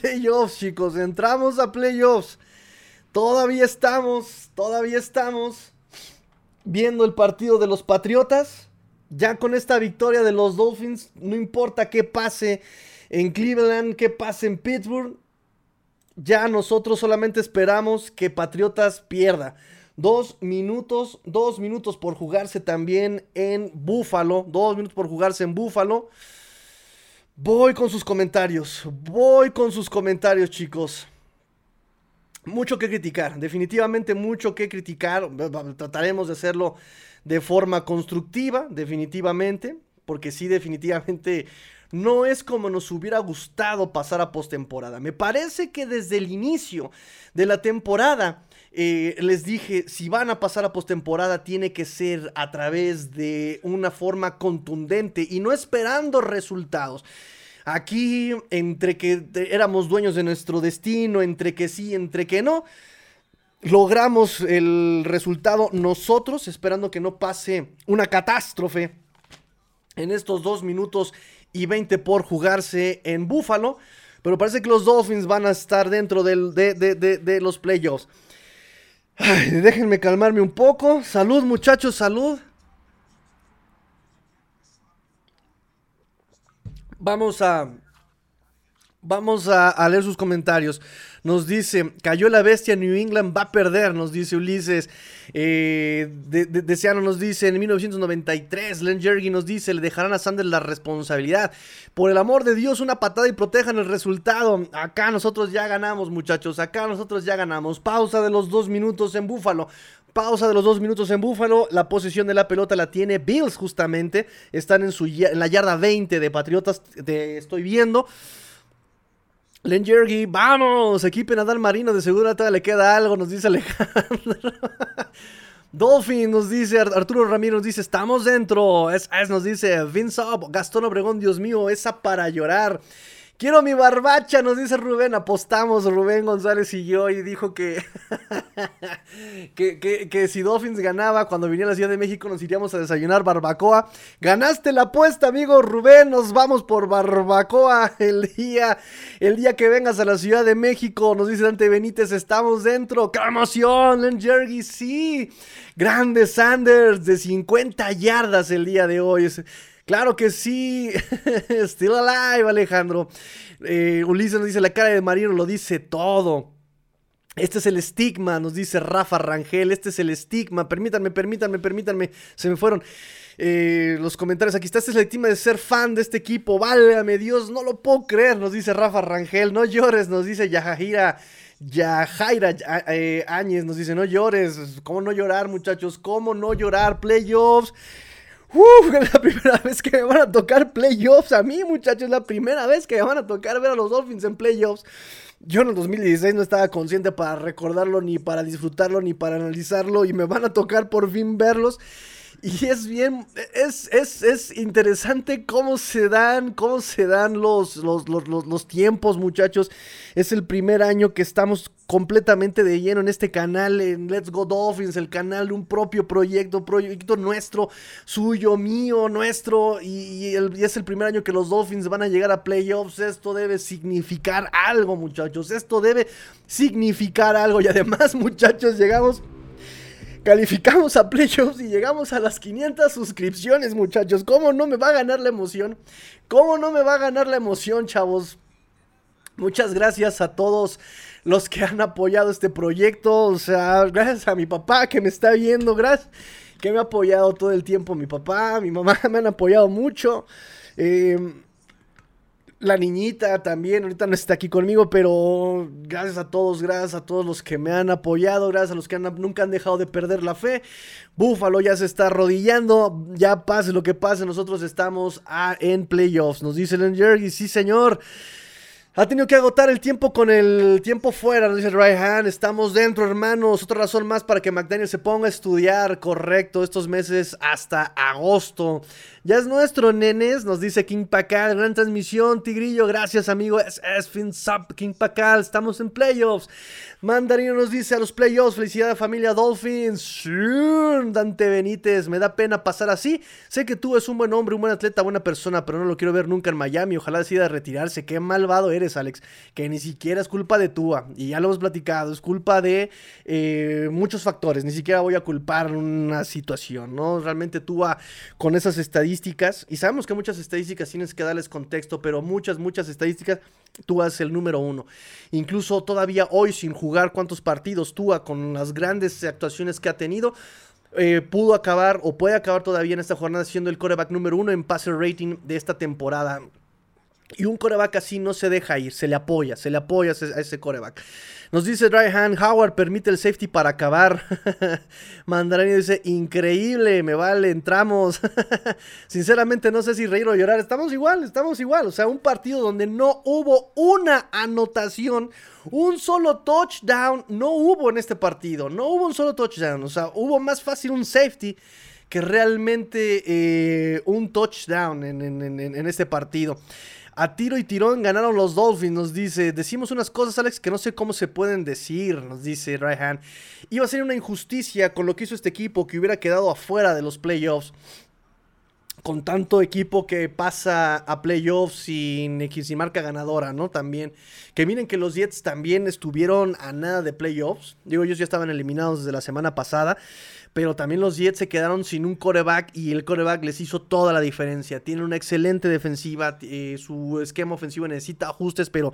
playoffs, chicos. Entramos a playoffs. Todavía estamos, todavía estamos viendo el partido de los Patriotas. Ya con esta victoria de los Dolphins, no importa qué pase en Cleveland, qué pase en Pittsburgh, ya nosotros solamente esperamos que Patriotas pierda. Dos minutos, dos minutos por jugarse también en Búfalo. Dos minutos por jugarse en Búfalo. Voy con sus comentarios. Voy con sus comentarios, chicos. Mucho que criticar, definitivamente mucho que criticar. Trataremos de hacerlo de forma constructiva, definitivamente, porque sí, definitivamente no es como nos hubiera gustado pasar a postemporada. Me parece que desde el inicio de la temporada eh, les dije, si van a pasar a postemporada tiene que ser a través de una forma contundente y no esperando resultados. Aquí, entre que éramos dueños de nuestro destino, entre que sí, entre que no, logramos el resultado nosotros, esperando que no pase una catástrofe en estos dos minutos y 20 por jugarse en Búfalo. Pero parece que los Dolphins van a estar dentro de, los playoffs. Déjenme calmarme un poco. Salud, muchachos, salud. Vamos a. Vamos a, leer sus comentarios. Nos dice, cayó la bestia, New England va a perder, nos dice Ulises. Eh, Deseano nos dice, en 1993, Len Jergy nos dice, le dejarán a Sanders la responsabilidad. Por el amor de Dios, una patada y protejan el resultado. Acá nosotros ya ganamos, muchachos, acá nosotros ya ganamos. Pausa de los dos minutos en Búfalo. Pausa de los dos minutos en Búfalo. La posición de la pelota la tiene Bills justamente. Están en, su, en la yarda 20 de Patriotas. Te estoy viendo. Len Jergy, vamos, equipe Nadal Marino, de seguro todavía le queda algo, nos dice Alejandro. Dolphin nos dice, Arturo Ramírez nos dice, estamos dentro. Es, es nos dice, Vince Gastón Obregón, Dios mío, esa para llorar. Quiero mi barbacha, nos dice Rubén. Apostamos Rubén González y yo y dijo que, que, que, si Dolphins ganaba cuando viniera a la Ciudad de México nos iríamos a desayunar barbacoa. Ganaste la apuesta, amigo Rubén. Nos vamos por barbacoa el día, el día que vengas a la Ciudad de México. Nos dice Dante Benítez, estamos dentro. ¡Qué emoción! Len Jergy, sí. Grande Sanders de 50 yardas el día de hoy. Claro que sí. Still alive, Alejandro. Eh, Ulises nos dice la cara de Marino, lo dice todo. Este es el estigma, nos dice Rafa Rangel. Este es el estigma. Permítanme, permítanme, permítanme. Se me fueron eh, los comentarios. Aquí está. Este es el estigma de ser fan de este equipo. Válgame Dios, no lo puedo creer. Nos dice Rafa Rangel. No llores, nos dice Yajajira. Yajaira eh, Áñez nos dice: No llores. ¿Cómo no llorar, muchachos? ¿Cómo no llorar? Playoffs. Uf, es la primera vez que me van a tocar playoffs. A mí, muchachos, es la primera vez que me van a tocar ver a los Dolphins en playoffs. Yo en el 2016 no estaba consciente para recordarlo, ni para disfrutarlo, ni para analizarlo. Y me van a tocar por fin verlos. Y es bien, es, es, interesante cómo se dan, cómo se dan los, los, los, tiempos, muchachos. Es el primer año que estamos completamente de lleno en este canal, en Let's Go Dolphins, el canal de un propio proyecto, proyecto nuestro, suyo, mío, nuestro. Y, y es el primer año que los Dolphins van a llegar a playoffs. Esto debe significar algo, muchachos. Esto debe significar algo. Y además, muchachos, llegamos Calificamos a playoffs y llegamos a las 500 suscripciones, muchachos. ¿Cómo no me va a ganar la emoción? ¿Cómo no me va a ganar la emoción, chavos? Muchas gracias a todos los que han apoyado este proyecto. O sea, gracias a mi papá que me está viendo. Gracias que me ha apoyado todo el tiempo. Mi papá, mi mamá me han apoyado mucho. Eh, la niñita también, ahorita no está aquí conmigo, pero gracias a todos, gracias a todos los que me han apoyado, gracias a los que nunca han dejado de perder la fe. Búfalo ya se está arrodillando, ya pase lo que pase, nosotros estamos en playoffs, nos dice el y sí señor. Ha tenido que agotar el tiempo con el tiempo fuera, nos dice hand. Estamos dentro, hermanos. Otra razón más para que McDaniel se ponga a estudiar correcto estos meses hasta agosto. Ya es nuestro, nenes, nos dice King Pacal. Gran transmisión, Tigrillo. Gracias, amigo. Es, es FinSub, King Pacal. Estamos en playoffs. Mandarino nos dice a los playoffs. Felicidades, familia Dolphins. Dante Benítez. Me da pena pasar así. Sé que tú es un buen hombre, un buen atleta, buena persona, pero no lo quiero ver nunca en Miami. Ojalá decida retirarse. Qué malvado eres Alex, que ni siquiera es culpa de Tua, y ya lo hemos platicado, es culpa de eh, muchos factores, ni siquiera voy a culpar una situación, ¿no? Realmente Tua con esas estadísticas, y sabemos que muchas estadísticas tienes que darles contexto, pero muchas, muchas estadísticas, Tua es el número uno. Incluso todavía hoy sin jugar cuántos partidos Tua con las grandes actuaciones que ha tenido, eh, pudo acabar o puede acabar todavía en esta jornada siendo el coreback número uno en passer rating de esta temporada. Y un coreback así no se deja ir, se le apoya, se le apoya a ese coreback. Nos dice Dryhan, Howard permite el safety para acabar. Mandarini dice, increíble, me vale, entramos. Sinceramente no sé si reír o llorar. Estamos igual, estamos igual. O sea, un partido donde no hubo una anotación, un solo touchdown, no hubo en este partido. No hubo un solo touchdown. O sea, hubo más fácil un safety que realmente eh, un touchdown en este partido. A tiro y tirón ganaron los Dolphins, nos dice. Decimos unas cosas, Alex, que no sé cómo se pueden decir, nos dice Ryan. Iba a ser una injusticia con lo que hizo este equipo que hubiera quedado afuera de los playoffs. Con tanto equipo que pasa a playoffs sin, sin marca ganadora, ¿no? También. Que miren que los Jets también estuvieron a nada de playoffs. Digo, ellos ya estaban eliminados desde la semana pasada pero también los Jets se quedaron sin un coreback y el coreback les hizo toda la diferencia. Tiene una excelente defensiva, eh, su esquema ofensivo necesita ajustes, pero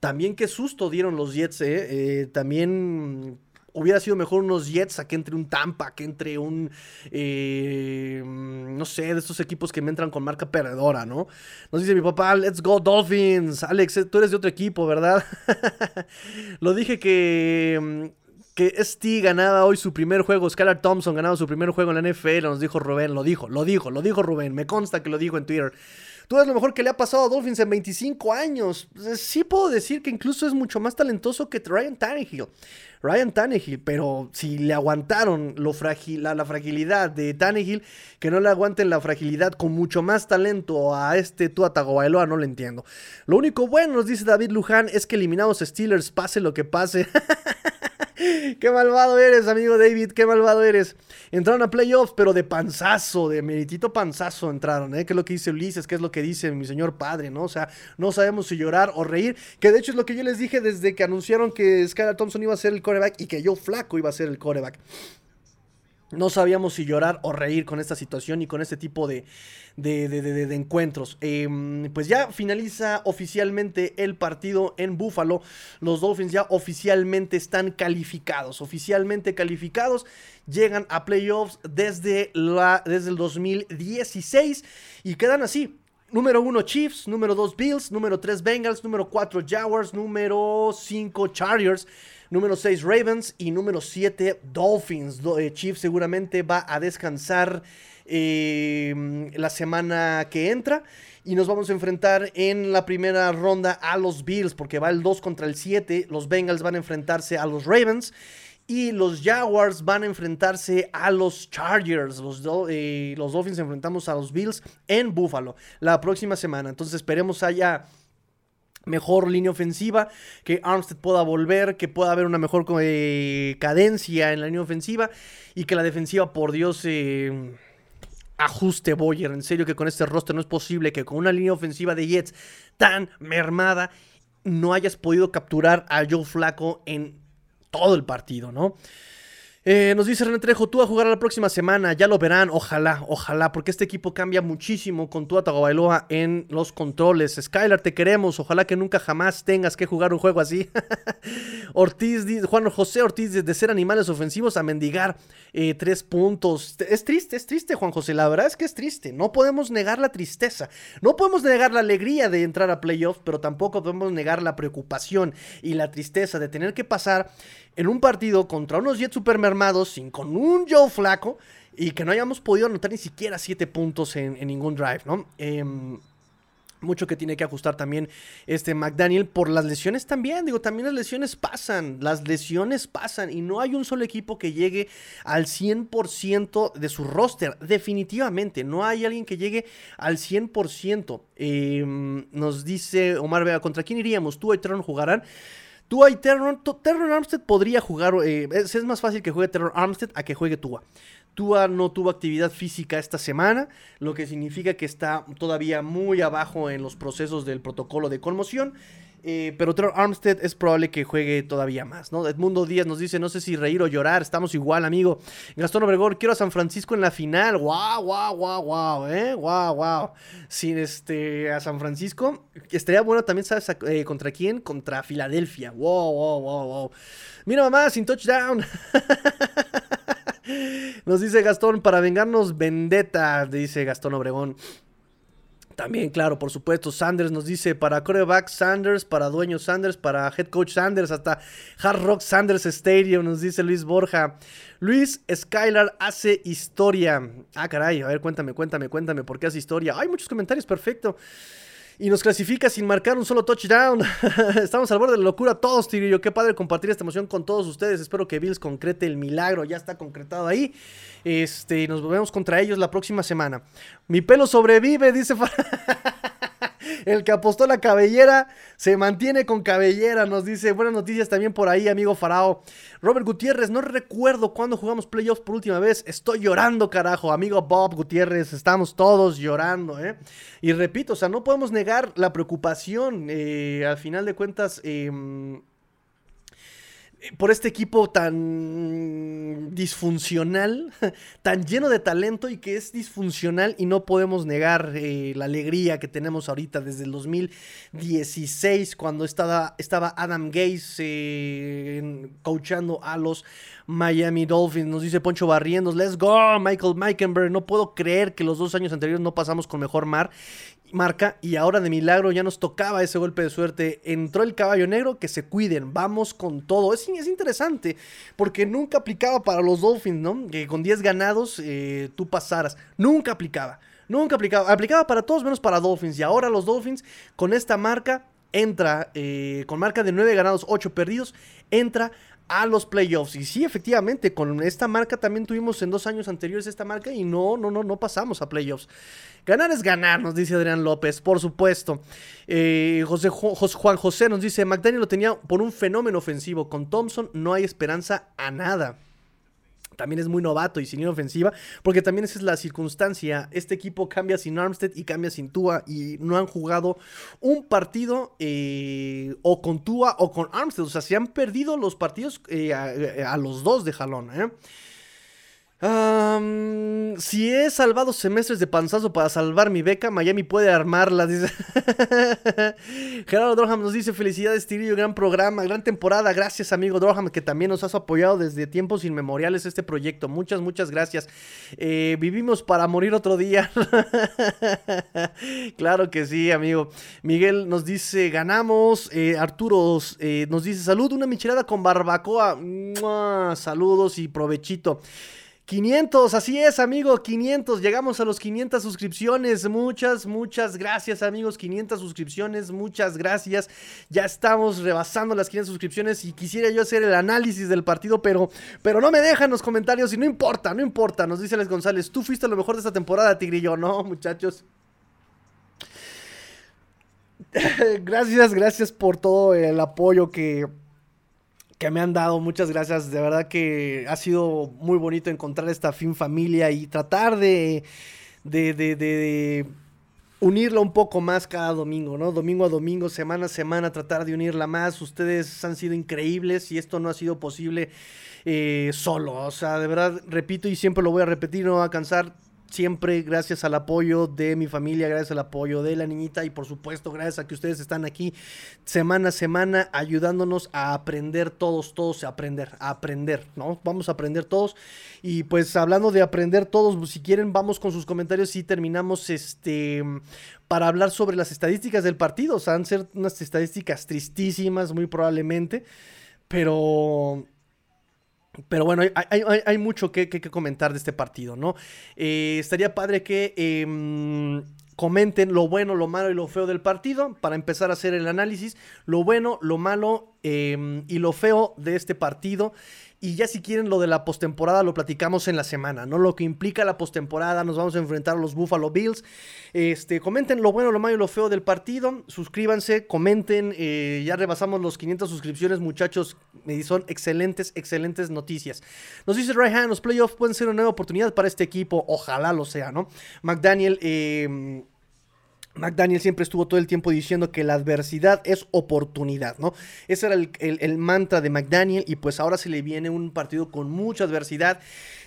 también qué susto dieron los Jets, eh. Eh, también hubiera sido mejor unos Jets a que entre un Tampa, que entre un, no sé, de estos equipos que me entran con marca perdedora, ¿no? Nos dice mi papá, let's go Dolphins. Alex, tú eres de otro equipo, ¿verdad? Lo dije que que ST ganaba hoy su primer juego, Skylar Thompson ganaba su primer juego en la NFL, nos dijo Rubén, lo dijo, lo dijo, lo dijo Rubén, me consta que lo dijo en Twitter. Tú eres lo mejor que le ha pasado a Dolphins en 25 años. Pues, sí puedo decir que incluso es mucho más talentoso que Ryan Tannehill. Ryan Tannehill, pero si le aguantaron lo la, fragilidad de Tannehill, que no le aguanten la fragilidad con mucho más talento a este Tua Tagovailoa, no lo entiendo. Lo único bueno, nos dice David Luján, es que eliminamos Steelers, pase lo que pase. Qué malvado eres, amigo David, qué malvado eres. Entraron a playoffs, pero de panzazo, de meritito panzazo entraron, ¿eh? ¿Qué es lo que dice Ulises? ¿Qué es lo que dice mi señor padre, no? O sea, no sabemos si llorar o reír. Que de hecho es lo que yo les dije desde que anunciaron que Skylar Thompson iba a ser el coreback y que yo flaco iba a ser el coreback. No sabíamos si llorar o reír con esta situación y con este tipo de, de, encuentros. Em, pues ya finaliza oficialmente el partido en Buffalo. Los Dolphins ya oficialmente están calificados. Oficialmente calificados. Llegan a playoffs desde, la, desde el 2016 y quedan así. Número 1 Chiefs, número 2 Bills, número 3 Bengals, número 4 Jaguars, número 5 Chargers. Número 6 Ravens y número 7 Dolphins. Eh, Chiefs seguramente va a descansar em, la semana que entra. Y nos vamos a enfrentar en la primera ronda a los Bills, porque va el 2 contra el 7. Los Bengals van a enfrentarse a los Ravens. Y los Jaguars van a enfrentarse a los Chargers. Los, eh, los Dolphins enfrentamos a los Bills en Buffalo la próxima semana. Entonces esperemos haya mejor línea ofensiva, que Armstead pueda volver, que pueda haber una mejor eh, cadencia en la línea ofensiva y que la defensiva, por Dios, eh, ajuste Boyer. En serio que con este roster no es posible que con una línea ofensiva de Jets tan mermada no hayas podido capturar a Joe Flaco en todo el partido, ¿no? Eh, nos dice René Trejo, tú a jugar la próxima semana, ya lo verán, ojalá, ojalá, porque este equipo cambia muchísimo con tu Tagovailoa en los controles. Skylar, te queremos, ojalá que nunca jamás tengas que jugar un juego así. Ortiz, Juan José Ortiz, de ser animales ofensivos a mendigar eh, tres puntos. Es triste, es triste, Juan José, la verdad es que es triste. No podemos negar la tristeza, no podemos negar la alegría de entrar a playoffs, pero tampoco podemos negar la preocupación y la tristeza de tener que pasar en un partido contra unos Jets super sin con un Joe flaco, y que no hayamos podido anotar ni siquiera 7 puntos en, ningún drive, ¿no? Em, mucho que tiene que ajustar también este McDaniel por las lesiones también. Digo, también las lesiones pasan. Las lesiones pasan. Y no hay un solo equipo que llegue al 100% de su roster. Definitivamente. No hay alguien que llegue al 100%. Em, nos dice Omar Vega, ¿contra quién iríamos? ¿Tú y Tron jugarán? Tua y Terron, Terron Armstead podría jugar, eh, es, más fácil que juegue Terron Armstead a que juegue Tua. Tua no tuvo actividad física esta semana, lo que significa que está todavía muy abajo en los procesos del protocolo de conmoción. Eh, pero Trevor Armstead es probable que juegue todavía más, ¿no? Edmundo Díaz nos dice, no sé si reír o llorar, estamos igual, amigo. Gastón Obregón, quiero a San Francisco en la final. Guau, guau, guau, guau, eh. Guau, guau. Sin este, a San Francisco. Estaría bueno también, ¿sabes eh, contra quién? Contra Filadelfia. Wow, wow, wow, wow. Mira, mamá, sin touchdown. Nos dice Gastón, para vengarnos vendetta, dice Gastón Obregón. También, claro, por supuesto, Sanders nos dice para coreback Sanders, para dueño Sanders, para head coach Sanders, hasta Hard Rock Sanders Stadium, nos dice Luis Borja. Luis Skylar hace historia. Ah, caray, a ver, cuéntame, cuéntame, cuéntame, ¿por qué hace historia? Hay muchos comentarios, perfecto y nos clasifica sin marcar un solo touchdown. Estamos al borde de la locura todos, Tirillo. Qué padre compartir esta emoción con todos ustedes. Espero que Bills concrete el milagro. Ya está concretado ahí. Este, nos volvemos contra ellos la próxima semana. Mi pelo sobrevive, dice. El que apostó la cabellera se mantiene con cabellera, nos dice. Buenas noticias también por ahí, amigo Farao. Robert Gutiérrez, no recuerdo cuándo jugamos playoffs por última vez. Estoy llorando, carajo. Amigo Bob Gutiérrez, estamos todos llorando, ¿eh? Y repito, o sea, no podemos negar la preocupación. Eh, al final de cuentas, eh, por este equipo tan disfuncional, tan lleno de talento y que es disfuncional y no podemos negar eh, la alegría que tenemos ahorita desde el 2016 cuando estaba, estaba Adam Gaze eh, coachando a los Miami Dolphins. Nos dice Poncho Barrientos, let's go Michael Meikenberg. No puedo creer que los dos años anteriores no pasamos con mejor mar marca y ahora de milagro ya nos tocaba ese golpe de suerte. Entró el caballo negro, que se cuiden, vamos con todo. Es, es interesante porque nunca aplicaba para los Dolphins, ¿no? Que con 10 ganados eh, tú pasaras. Nunca aplicaba, nunca aplicaba. Aplicaba para todos menos para Dolphins y ahora los Dolphins con esta marca entra, eh, con marca de 9 ganados, 8 perdidos, entra a los playoffs. Y sí, efectivamente, con esta marca también tuvimos en dos años anteriores esta marca y no, no, no, no pasamos a playoffs. Ganar es ganar, nos dice Adrián López, por supuesto. Eh, José, Juan José nos dice, McDaniel lo tenía por un fenómeno ofensivo. Con Thompson no hay esperanza a nada también es muy novato y sin ofensiva, porque también esa es la circunstancia. Este equipo cambia sin Armstead y cambia sin Tua y no han jugado un partido eh, o con Tua o con Armstead. O sea, se han perdido los partidos eh, a, a, los dos de jalón. ¿eh? Si he salvado semestres de panzazo para salvar mi beca, Miami puede armarla. Gerardo Droham nos dice: Felicidades, Tirillo, gran programa, gran temporada. Gracias, amigo Droham, que también nos has apoyado desde tiempos inmemoriales este proyecto. Muchas, muchas gracias. Eh, vivimos para morir otro día. claro que sí, amigo. Miguel nos dice: Ganamos. Eh, Arturo eh, nos dice: Salud, una michelada con barbacoa. Saludos y provechito. 500, así es, amigo, 500. Llegamos a los 500 suscripciones. Muchas, muchas gracias, amigos. 500 suscripciones, muchas gracias. Ya estamos rebasando las 500 suscripciones y quisiera yo hacer el análisis del partido, pero, pero no me dejan los comentarios y no importa, no importa. Nos dice Les González, tú fuiste lo mejor de esta temporada, Tigrillo. No, muchachos. gracias, gracias por todo el apoyo que que me han dado. Muchas gracias. De verdad que ha sido muy bonito encontrar esta fin familia y tratar de, de, de, de unirla un poco más cada domingo, ¿no? Domingo a domingo, semana a semana, tratar de unirla más. Ustedes han sido increíbles y esto no ha sido posible eh, solo. O sea, de verdad, repito y siempre lo voy a repetir, no va a cansar siempre gracias al apoyo de mi familia, gracias al apoyo de la niñita y por supuesto gracias a que ustedes están aquí semana a semana ayudándonos a aprender todos, todos a aprender, a aprender, ¿no? Vamos a aprender todos y pues hablando de aprender todos, pues, si quieren vamos con sus comentarios y terminamos este para hablar sobre las estadísticas del partido, o sea, van a ser unas estadísticas tristísimas muy probablemente, pero pero bueno, hay, mucho que, comentar de este partido, ¿no? Eh, estaría padre que em, comenten lo bueno, lo malo y lo feo del partido para empezar a hacer el análisis. Lo bueno, lo malo em, y lo feo de este partido. Y ya si quieren lo de la postemporada lo platicamos en la semana, ¿no? Lo que implica la postemporada, nos vamos a enfrentar a los Buffalo Bills. Este, comenten lo bueno, lo malo y lo feo del partido. Suscríbanse, comenten. Eh, ya rebasamos los 500 suscripciones, muchachos. Son excelentes, excelentes noticias. Nos dice Ryan, los playoffs pueden ser una nueva oportunidad para este equipo. Ojalá lo sea, ¿no? McDaniel, eh McDaniel siempre estuvo todo el tiempo diciendo que la adversidad es oportunidad, ¿no? Ese era el, mantra de McDaniel y pues ahora se le viene un partido con mucha adversidad.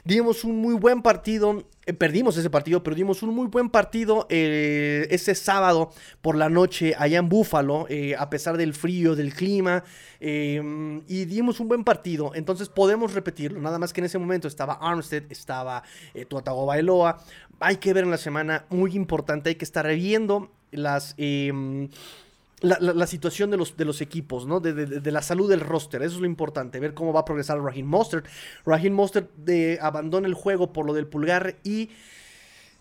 Dimos un muy buen partido, eh, perdimos ese partido, pero dimos un muy buen partido eh, ese sábado por la noche allá en Búfalo, eh, a pesar del frío, del clima, y dimos un buen partido, entonces podemos repetirlo, nada más que en ese momento estaba Armstead, estaba Tuatago Bailoa, hay que ver en la semana, muy importante, hay que estar viendo las... La, situación de los, de los equipos, ¿no? De, la salud del roster. Eso es lo importante, ver cómo va a progresar Raheem Mostert. Raheem Mostert de, abandona el juego por lo del pulgar y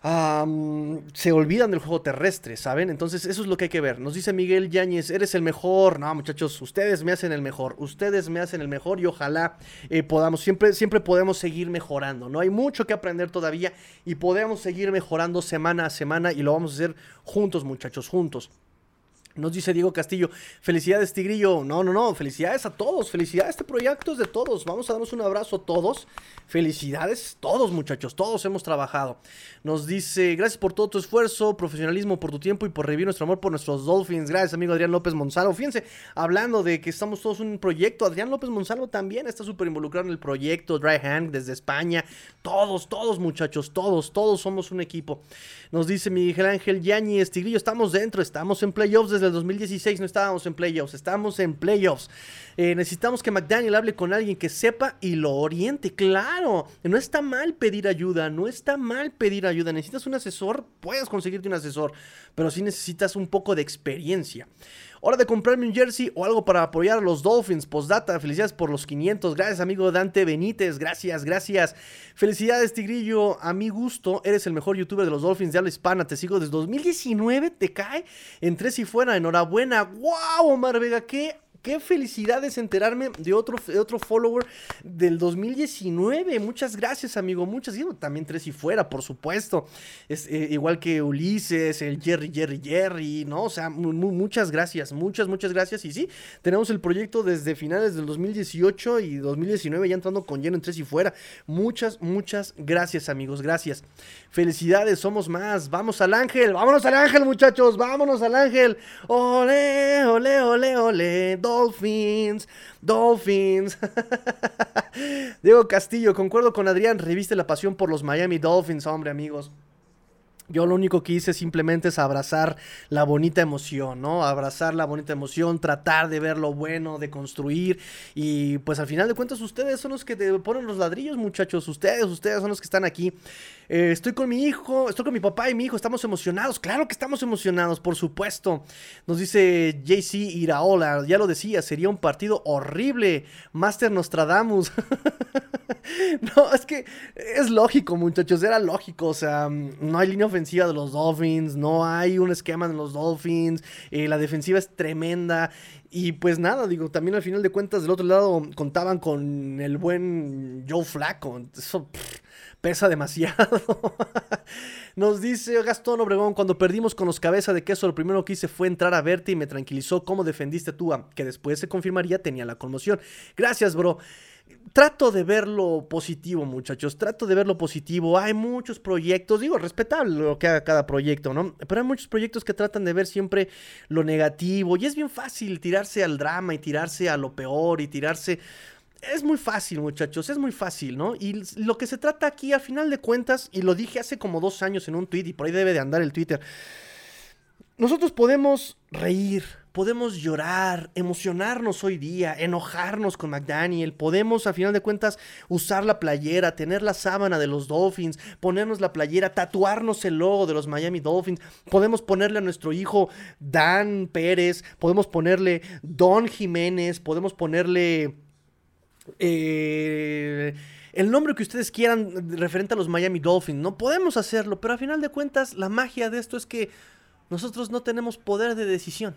se olvidan del juego terrestre, ¿saben? Entonces eso es lo que hay que ver. Nos dice Miguel Yáñez, eres el mejor. No, muchachos, ustedes me hacen el mejor. Ustedes me hacen el mejor y ojalá eh, podamos, siempre, siempre podemos seguir mejorando. No hay mucho que aprender todavía y podemos seguir mejorando semana a semana y lo vamos a hacer juntos, muchachos, juntos. Nos dice Diego Castillo, felicidades Tigrillo. No, no, no, felicidades a todos, felicidades, este proyecto es de todos. Vamos a darnos un abrazo a todos. Felicidades todos muchachos, todos hemos trabajado. Nos dice, gracias por todo tu esfuerzo, profesionalismo, por tu tiempo y por revivir nuestro amor por nuestros Dolphins. Gracias amigo Adrián López Monsalvo. Fíjense, hablando de que estamos todos en un proyecto, Adrián López Monsalvo también está súper involucrado en el proyecto, Dry Hand desde España. Todos, todos muchachos, todos, todos somos un equipo. Nos dice Miguel Ángel Yañez, Tigrillo, estamos dentro, estamos en playoffs desde el 2016, no estábamos en playoffs, estamos en playoffs. Eh, necesitamos que McDaniel hable con alguien que sepa y lo oriente. Claro, no está mal pedir ayuda, no está mal pedir ayuda. Necesitas un asesor, puedes conseguirte un asesor, pero sí necesitas un poco de experiencia. Hora de comprarme un jersey o algo para apoyar a los Dolphins. Postdata, felicidades por los 500. Gracias, amigo Dante Benítez. Gracias, gracias. Felicidades, Tigrillo. A mi gusto, eres el mejor youtuber de los Dolphins de habla hispana. Te sigo desde 2019. Te cae en tres y fuera. Enhorabuena. ¡Wow, Omar Vega! ¡Qué Qué felicidad es enterarme de otro, otro follower del 2019. Muchas gracias, amigo. Muchas. Y también tres y fuera, por supuesto. Es, eh, igual que Ulises, el Jerry, Jerry, Jerry, ¿no? O sea, muchas gracias. Muchas, muchas gracias. Y sí, tenemos el proyecto desde finales del 2018 y 2019 ya entrando con lleno en tres y fuera. Muchas, muchas gracias, amigos. Gracias. Felicidades, somos más. Vamos al ángel. Vámonos al ángel, muchachos. Vámonos al ángel. Ole, ole, ole, ole. Dolphins, Dolphins. Diego Castillo, concuerdo con Adrián, reviste la pasión por los Miami Dolphins, hombre, amigos. Yo lo único que hice simplemente es abrazar la bonita emoción, ¿no? Abrazar la bonita emoción, tratar de ver lo bueno, de construir. Y pues al final de cuentas ustedes son los que te ponen los ladrillos, muchachos. Ustedes, ustedes son los que están aquí. Eh, estoy con mi hijo, estoy con mi papá y mi hijo. Estamos emocionados. Claro que estamos emocionados, por supuesto. Nos dice JC Iraola, ya lo decía, sería un partido horrible. Master Nostradamus. no, es que es lógico, muchachos. Era lógico. O sea, no hay línea ofensiva de los Dolphins, no hay un esquema de los Dolphins, eh, la defensiva es tremenda. Y pues nada, digo, también al final de cuentas del otro lado contaban con el buen Joe Flaco. Eso pesa demasiado. Nos dice Gastón Obregón, cuando perdimos con los cabezas de queso, lo primero que hice fue entrar a verte y me tranquilizó cómo defendiste tú, que después se confirmaría tenía la conmoción. Gracias, bro trato de ver lo positivo, muchachos. Trato de ver lo positivo. Hay muchos proyectos, digo, respetable lo que haga cada proyecto, ¿no? Pero hay muchos proyectos que tratan de ver siempre lo negativo. Y es bien fácil tirarse al drama y tirarse a lo peor y tirarse. Es muy fácil, muchachos, es muy fácil, ¿no? Y lo que se trata aquí, a final de cuentas, y lo dije hace como dos años en un tweet, y por ahí debe de andar el Twitter. Nosotros podemos reír, podemos llorar, emocionarnos hoy día, enojarnos con McDaniel, podemos a final de cuentas usar la playera, tener la sábana de los Dolphins, ponernos la playera, tatuarnos el logo de los Miami Dolphins, podemos ponerle a nuestro hijo Dan Pérez, podemos ponerle Don Jiménez, podemos ponerle... Eh, el nombre que ustedes quieran referente a los Miami Dolphins. No podemos hacerlo, pero a final de cuentas la magia de esto es que nosotros no tenemos poder de decisión.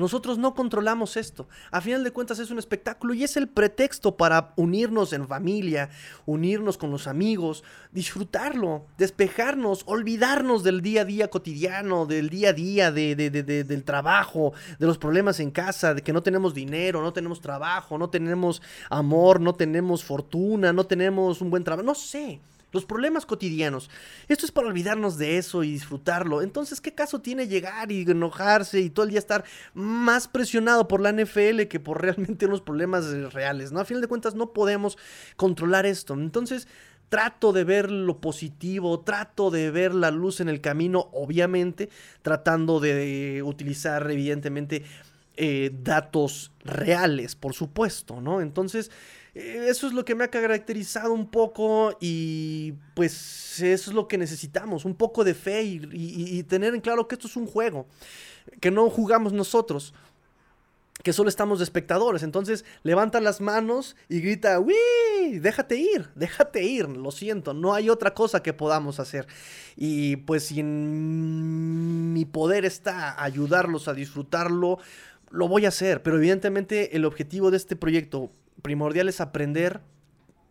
Nosotros no controlamos esto. A final de cuentas es un espectáculo y es el pretexto para unirnos en familia, unirnos con los amigos, disfrutarlo, despejarnos, olvidarnos del día a día cotidiano, del día a día de, del trabajo, de los problemas en casa, de que no tenemos dinero, no tenemos trabajo, no tenemos amor, no tenemos fortuna, no tenemos un buen trabajo, no sé. Los problemas cotidianos. Esto es para olvidarnos de eso y disfrutarlo. Entonces, ¿qué caso tiene llegar y enojarse y todo el día estar más presionado por la NFL que por realmente unos problemas reales? ¿no? A final de cuentas, no podemos controlar esto. Entonces, trato de ver lo positivo, trato de ver la luz en el camino, obviamente, tratando de utilizar, evidentemente, eh, datos reales, por supuesto, ¿no? Entonces, eso es lo que me ha caracterizado un poco y pues eso es lo que necesitamos, un poco de fe y, tener en claro que esto es un juego, que no jugamos nosotros que solo estamos espectadores. Entonces levanta las manos y grita, ¡Wii! Déjate ir, déjate ir. Lo siento, no hay otra cosa que podamos hacer. Y pues si en mi poder está ayudarlos a disfrutarlo, lo voy a hacer. Pero evidentemente el objetivo de este proyecto primordial es aprender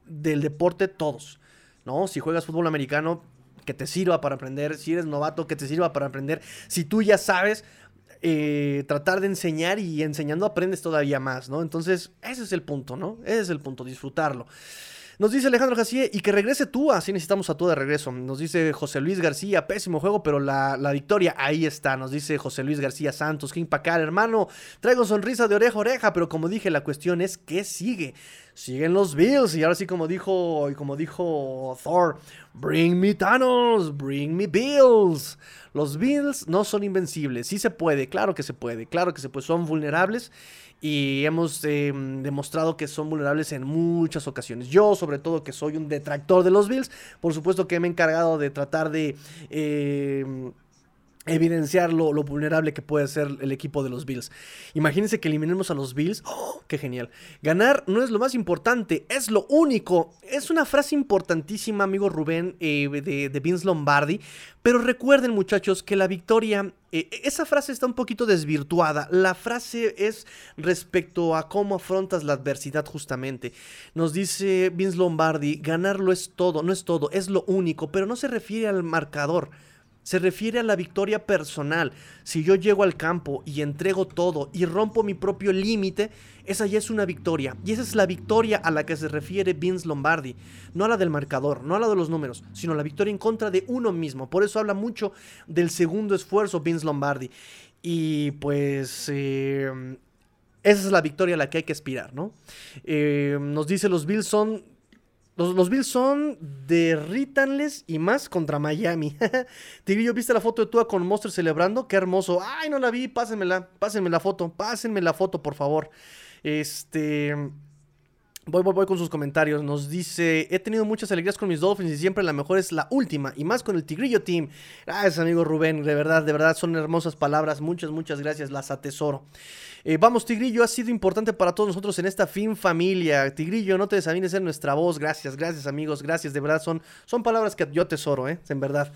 del deporte todos, ¿no? Si juegas fútbol americano, que te sirva para aprender, si eres novato, que te sirva para aprender, si tú ya sabes, eh, tratar de enseñar y enseñando aprendes todavía más, ¿no? Entonces, ese es el punto, ¿no? Ese es el punto, disfrutarlo. Nos dice Alejandro Jacié, y que regrese tú, así necesitamos a tú de regreso. Nos dice José Luis García, pésimo juego, pero la, victoria ahí está. Nos dice José Luis García Santos, King Pacar, hermano, traigo sonrisa de oreja a oreja, pero como dije, la cuestión es ¿qué sigue? Siguen los Bills, y ahora sí como dijo, como dijo Thor, bring me Thanos, bring me Bills. Los Bills no son invencibles, sí se puede, claro que se puede, claro que se puede, son vulnerables y hemos em, demostrado que son vulnerables en muchas ocasiones. Yo, sobre todo, que soy un detractor de los Bills, por supuesto que me he encargado de tratar de... Em, evidenciar lo, vulnerable que puede ser el equipo de los Bills. Imagínense que eliminemos a los Bills. ¡Oh, ¡Qué genial! Ganar no es lo más importante, es lo único. Es una frase importantísima, amigo Rubén, eh, de, Vince Lombardi. Pero recuerden, muchachos, que la victoria. Eh, esa frase está un poquito desvirtuada. La frase es respecto a cómo afrontas la adversidad, justamente. Nos dice Vince Lombardi: ganarlo es todo, no es todo, es lo único, pero no se refiere al marcador se refiere a la victoria personal. Si yo llego al campo y entrego todo y rompo mi propio límite, esa ya es una victoria. Y esa es la victoria a la que se refiere Vince Lombardi. No a la del marcador, no a la de los números, sino la victoria en contra de uno mismo. Por eso habla mucho del segundo esfuerzo Vince Lombardi. Y pues... Eh, esa es la victoria a la que hay que aspirar, ¿no? Eh, nos dice los Bills son los, Bills son derrítanles y más contra Miami. Tigrillo, ¿viste la foto de Tua con Monster celebrando? Qué hermoso. Ay, no la vi, pásenmela, pásenme la foto, pásenme la foto, por favor. Este... Voy, voy, voy con sus comentarios. Nos dice, he tenido muchas alegrías con mis Dolphins y siempre la mejor es la última. Y más con el Tigrillo Team. Gracias, amigo Rubén. De verdad, de verdad, son hermosas palabras. Muchas, muchas gracias. Las atesoro. Eh, vamos, Tigrillo, ha sido importante para todos nosotros en esta fin familia. Tigrillo, no te desamines en nuestra voz. Gracias, gracias, amigos. Gracias, de verdad, son, son palabras que yo atesoro, ¿eh? En verdad.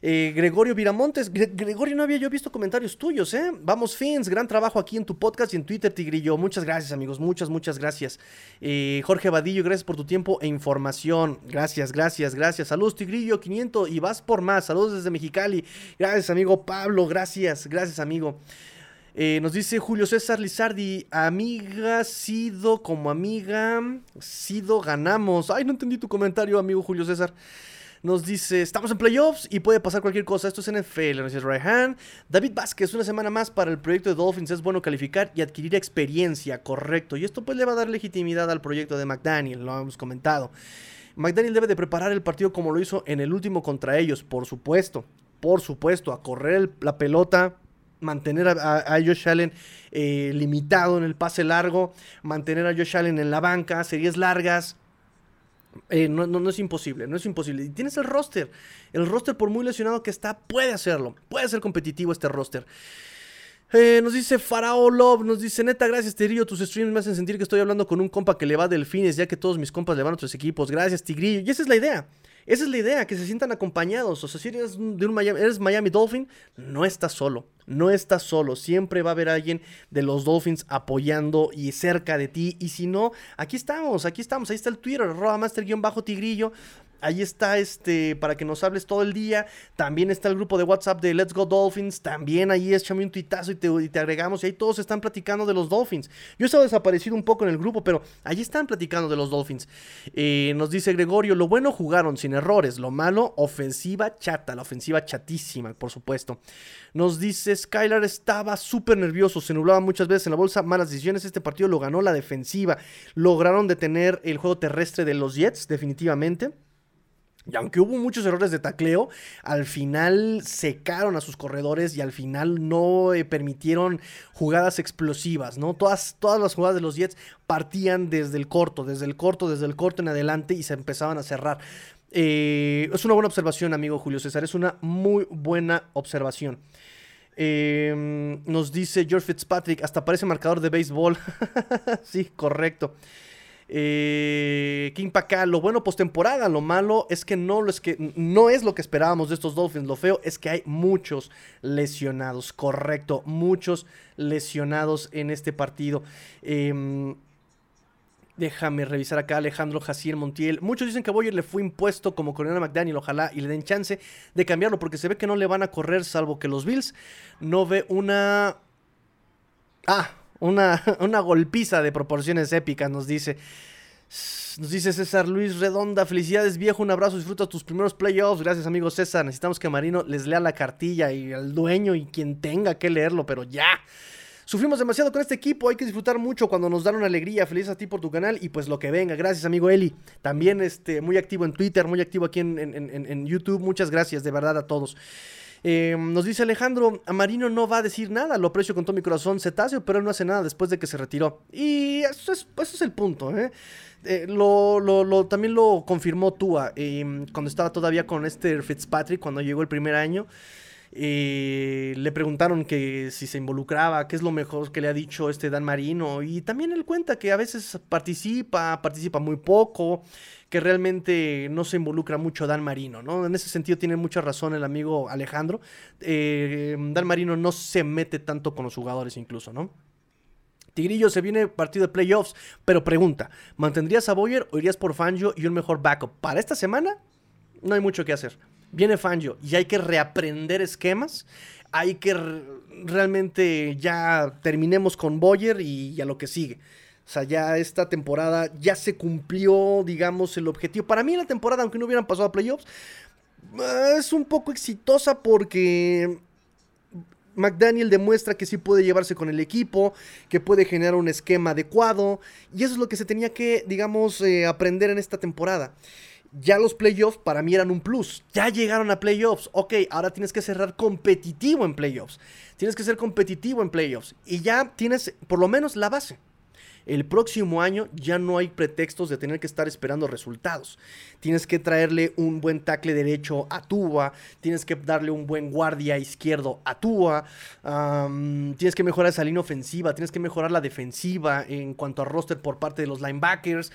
Eh, Gregorio Viramontes. Gregorio, no había yo visto comentarios tuyos, ¿eh? Vamos, Fins, gran trabajo aquí en tu podcast y en Twitter, Tigrillo. Muchas gracias, amigos. Muchas, muchas gracias. Eh, Jorge Vadillo, gracias por tu tiempo e información. Gracias, gracias, gracias. Saludos, Tigrillo, 500 y vas por más. Saludos desde Mexicali. Gracias, amigo Pablo. Gracias, gracias, amigo. Eh, nos dice Julio César Lizardi, amiga, sido como amiga, sido ganamos. Ay, no entendí tu comentario, amigo Julio César. Nos dice, estamos en playoffs y puede pasar cualquier cosa. Esto es NFL. Nos dice Ryan. David Vázquez, una semana más para el proyecto de Dolphins. Es bueno calificar y adquirir experiencia. Correcto. Y esto pues le va a dar legitimidad al proyecto de McDaniel. Lo hemos comentado. McDaniel debe de preparar el partido como lo hizo en el último contra ellos. Por supuesto. Por supuesto. A correr la pelota. Mantener a, Josh Allen eh, limitado en el pase largo. Mantener a Josh Allen en la banca. Series largas eh, no, no, es imposible, no es imposible. Y tienes el roster. El roster, por muy lesionado que está, puede hacerlo. Puede ser competitivo este roster. Eh, nos dice Farao Love, nos dice, neta, gracias Tigrillo, tus streams me hacen sentir que estoy hablando con un compa que le va a delfines, ya que todos mis compas le van a otros equipos. Gracias, Tigrillo. Y esa es la idea. Esa es la idea, que se sientan acompañados. O sea, si eres, de un Miami, eres Miami Dolphin, no estás solo. No estás solo. Siempre va a haber alguien de los Dolphins apoyando y cerca de ti. Y si no, aquí estamos, aquí estamos. Ahí está el Twitter, master-tigrillo. Ahí está este para que nos hables todo el día. También está el grupo de WhatsApp de Let's Go Dolphins. También ahí échame un tuitazo y te, y te agregamos. Y ahí todos están platicando de los Dolphins. Yo he estado desaparecido un poco en el grupo, pero ahí están platicando de los Dolphins. Eh, nos dice Gregorio, lo bueno jugaron sin errores. Lo malo, ofensiva chata. La ofensiva chatísima, por supuesto. Nos dice Skylar estaba súper nervioso. Se nublaba muchas veces en la bolsa. Malas decisiones. Este partido lo ganó la defensiva. Lograron detener el juego terrestre de los Jets, definitivamente. Y aunque hubo muchos errores de tacleo, al final secaron a sus corredores y al final no eh, permitieron jugadas explosivas, ¿no? Todas, todas las jugadas de los Jets partían desde el corto, desde el corto, desde el corto en adelante y se empezaban a cerrar. Eh, es una buena observación, amigo Julio César, es una muy buena observación. Em, nos dice George Fitzpatrick, hasta parece marcador de béisbol. sí, correcto. Eh, King lo bueno postemporada, lo malo es que no, es que no es lo que esperábamos de estos Dolphins. Lo feo es que hay muchos lesionados, correcto, muchos lesionados en este partido. Em, déjame revisar acá Alejandro Jaciel Montiel. Muchos dicen que Boyer le fue impuesto como coronel McDaniel. Ojalá y le den chance de cambiarlo porque se ve que no le van a correr salvo que los Bills no ve una... Ah, una, una golpiza de proporciones épicas, nos dice. Nos dice César Luis Redonda, felicidades viejo, un abrazo, disfruta tus primeros playoffs. Gracias amigo César, necesitamos que Marino les lea la cartilla y al dueño y quien tenga que leerlo, pero ya. Sufrimos demasiado con este equipo, hay que disfrutar mucho cuando nos dan una alegría. Feliz a ti por tu canal y pues lo que venga. Gracias, amigo Eli. También este, muy activo en Twitter, muy activo aquí en, en YouTube. Muchas gracias, de verdad, a todos. Eh, nos dice Alejandro, Marino no va a decir nada, lo aprecio con todo mi corazón cetáceo, pero él no hace nada después de que se retiró. Y eso es, eso es el punto, ¿eh? Eh, lo, también lo confirmó Tua cuando estaba todavía con este Fitzpatrick, cuando llegó el primer año. le preguntaron que si se involucraba, qué es lo mejor que le ha dicho este Dan Marino. Y también él cuenta que a veces participa, participa muy poco que realmente no se involucra mucho Dan Marino, ¿no? En ese sentido tiene mucha razón el amigo Alejandro. Eh, Dan Marino no se mete tanto con los jugadores incluso, ¿no? Tigrillo, se viene partido de playoffs, pero pregunta, ¿mantendrías a Boyer o irías por Fangio y un mejor backup? Para esta semana no hay mucho que hacer. Viene Fangio y hay que reaprender esquemas. Hay que realmente ya terminemos con Boyer y a lo que sigue. O sea, ya esta temporada ya se cumplió, digamos, el objetivo. Para mí la temporada, aunque no hubieran pasado a playoffs, eh, es un poco exitosa porque McDaniel demuestra que sí puede llevarse con el equipo, que puede generar un esquema adecuado. Y eso es lo que se tenía que, digamos, eh, aprender en esta temporada. Ya los playoffs para mí eran un plus. Ya llegaron a playoffs. Ok, ahora tienes que cerrar competitivo en playoffs. Tienes que ser competitivo en playoffs. Y ya tienes por lo menos la base. El próximo año ya no hay pretextos de tener que estar esperando resultados. Tienes que traerle un buen tackle derecho a Tua, tienes que darle un buen guardia izquierdo a Tua, tienes que mejorar esa línea ofensiva, tienes que mejorar la defensiva en cuanto a roster por parte de los linebackers.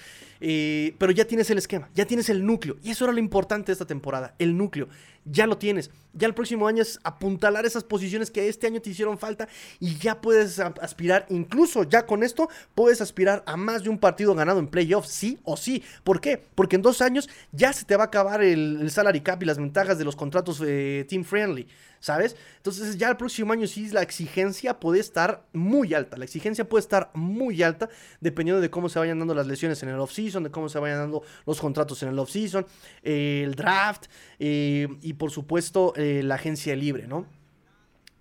Eh, pero ya tienes el esquema, ya tienes el núcleo. Y eso era lo importante de esta temporada, el núcleo. Ya lo tienes. Ya el próximo año es apuntalar esas posiciones que este año te hicieron falta y ya puedes aspirar, incluso ya con esto, puedes aspirar a más de un partido ganado en playoffs, sí o sí. ¿Por qué? Porque en dos años ya se te va a acabar el, salary cap y las ventajas de los contratos eh, team friendly. ¿Sabes? Entonces ya el próximo año sí la exigencia puede estar muy alta, la exigencia puede estar muy alta dependiendo de cómo se vayan dando las lesiones en el off-season, de cómo se vayan dando los contratos en el off-season, eh, el draft eh, y por supuesto eh, la agencia libre, ¿no?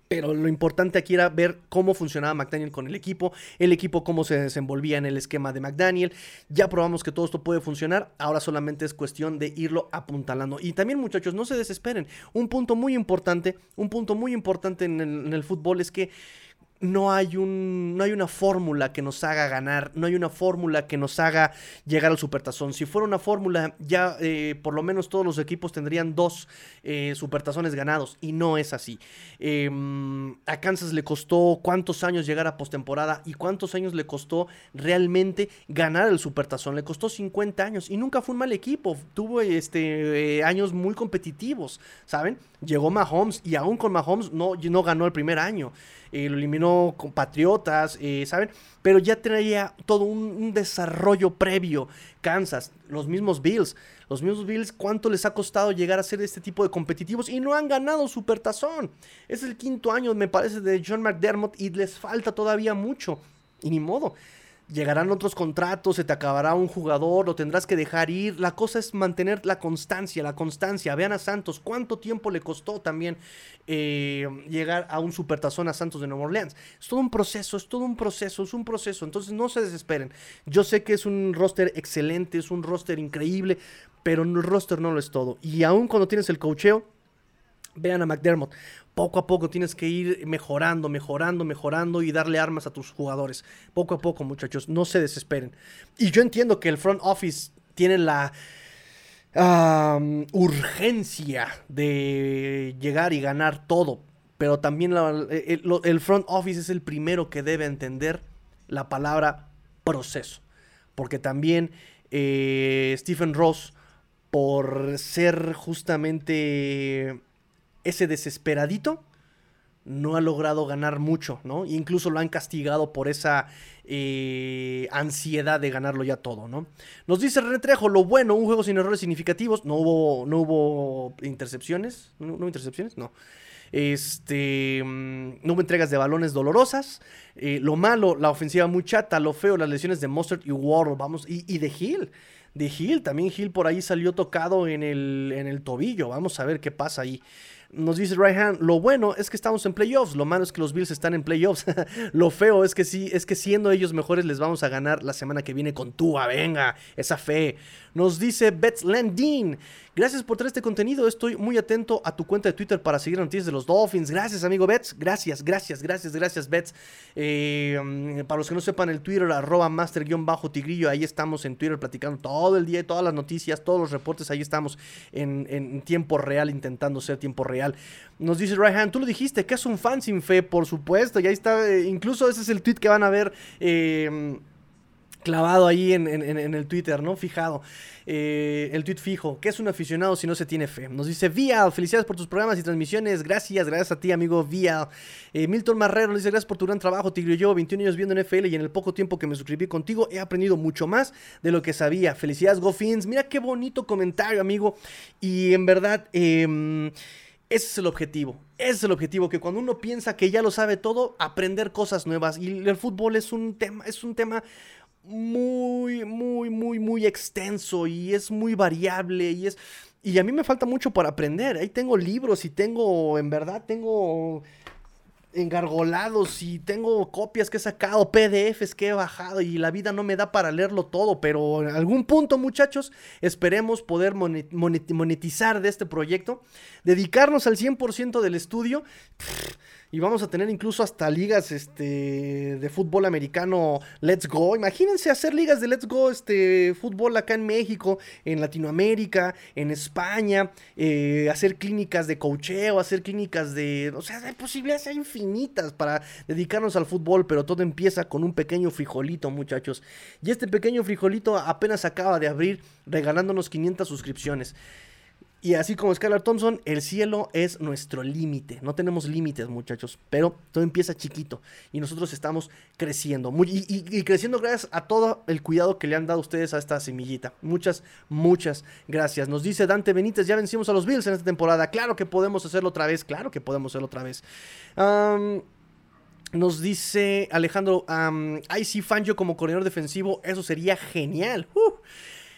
Pero lo importante aquí era ver cómo funcionaba McDaniel con el equipo, el equipo cómo se desenvolvía en el esquema de McDaniel. Ya probamos que todo esto puede funcionar, ahora solamente es cuestión de irlo apuntalando. Y también muchachos, no se desesperen. Un punto muy importante, un punto muy importante en el, en el fútbol es que no hay, un, no hay una fórmula que nos haga ganar, no hay una fórmula que nos haga llegar al supertazón. Si fuera una fórmula, ya eh, por lo menos todos los equipos tendrían dos eh, supertazones ganados, y no es así. Em, a Kansas le costó cuántos años llegar a postemporada y cuántos años le costó realmente ganar el supertazón. Le costó 50 años y nunca fue un mal equipo, tuvo este, eh, años muy competitivos, ¿saben? Llegó Mahomes y aún con Mahomes no, no ganó el primer año. Lo eliminó con Patriotas, eh, ¿saben? Pero ya traía todo un, desarrollo previo. Kansas, los mismos Bills. Los mismos Bills, ¿cuánto les ha costado llegar a ser este tipo de competitivos? Y no han ganado Supertazón. Es el quinto año, me parece, de John McDermott y les falta todavía mucho. Y ni modo llegarán otros contratos, se te acabará un jugador, lo tendrás que dejar ir. La cosa es mantener la constancia, la constancia. Vean a Santos, cuánto tiempo le costó también eh, llegar a un supertazón a Santos de Nueva Orleans. Es todo un proceso, es todo un proceso, es un proceso. Entonces no se desesperen. Yo sé que es un roster excelente, es un roster increíble, pero el roster no lo es todo. Y aún cuando tienes el cocheo, vean a McDermott poco a poco tienes que ir mejorando, mejorando, mejorando y darle armas a tus jugadores. Poco a poco, muchachos, no se desesperen. Y yo entiendo que el front office tiene la urgencia de llegar y ganar todo, pero también el, front office es el primero que debe entender la palabra proceso, porque también eh, Stephen Ross, por ser justamente ese desesperadito no ha logrado ganar mucho, ¿no? incluso lo han castigado por esa eh, ansiedad de ganarlo ya todo, ¿no? Nos dice René Trejo, lo bueno, un juego sin errores significativos, no hubo, no hubo intercepciones, ¿no, hubo intercepciones? No. Este, mm, no hubo entregas de balones dolorosas. Eh, lo malo, la ofensiva muy chata. Lo feo, las lesiones de Mustard y Ward. Vamos, y, y de Hill. De Hill, también Hill por ahí salió tocado en el, en el tobillo. Vamos a ver qué pasa ahí. Nos dice Ryan, lo bueno es que estamos en playoffs, lo malo es que los Bills están en playoffs. lo feo es que sí, es que siendo ellos mejores les vamos a ganar la semana que viene con Tua, venga, esa fe. Nos dice Bets Landin, gracias por traer este contenido, estoy muy atento a tu cuenta de Twitter para seguir noticias de los Dolphins. Gracias, amigo Bets, gracias, gracias, gracias, gracias, Bets. Eh, para los que no sepan, el Twitter, arroba master-tigrillo, ahí estamos en Twitter platicando todo el día, todas las noticias, todos los reportes, ahí estamos en, en tiempo real, intentando ser tiempo real nos dice Ryan, tú lo dijiste, que es un fan sin fe, por supuesto. Y ahí está, eh, incluso ese es el tweet que van a ver em, clavado ahí en, el Twitter, ¿no? Fijado. Eh, el tweet fijo, que es un aficionado si no se tiene fe. Nos dice Vial, felicidades por tus programas y transmisiones. Gracias, gracias a ti, amigo Vial. Eh, Milton Marrero nos dice gracias por tu gran trabajo, Tigre. Yo, 21 años viendo NFL y en el poco tiempo que me suscribí contigo, he aprendido mucho más de lo que sabía. Felicidades, GoFins. Mira qué bonito comentario, amigo. Y en verdad, eh, ese es el objetivo. Ese es el objetivo, que cuando uno piensa que ya lo sabe todo, aprender cosas nuevas. Y el fútbol es un tema, es un tema muy, muy, muy, muy extenso y es muy variable y es... Y a mí me falta mucho para aprender. Ahí tengo libros y tengo, en verdad, tengo engargolados y tengo copias que he sacado, PDFs que he bajado y la vida no me da para leerlo todo, pero en algún punto muchachos esperemos poder monetizar de este proyecto, dedicarnos al 100% del estudio y vamos a tener incluso hasta ligas este, de fútbol americano Let's Go. Imagínense hacer ligas de Let's Go este, fútbol acá en México, en Latinoamérica, en España, eh, hacer clínicas de cocheo, hacer clínicas de... O sea, hay posibilidades infinitas para dedicarnos al fútbol, pero todo empieza con un pequeño frijolito, muchachos. Y este pequeño frijolito apenas acaba de abrir regalándonos 500 suscripciones. Y así como Skylar Thompson, el cielo es nuestro límite. No tenemos límites, muchachos, pero todo empieza chiquito y nosotros estamos creciendo. y, creciendo gracias a todo el cuidado que le han dado ustedes a esta semillita. Muchas, muchas gracias. Nos dice Dante Benítez, ya vencimos a los Bills en esta temporada. Claro que podemos hacerlo otra vez, claro que podemos hacerlo otra vez. nos dice Alejandro, ahí sí, Fangio como corredor defensivo, eso sería genial. Uh.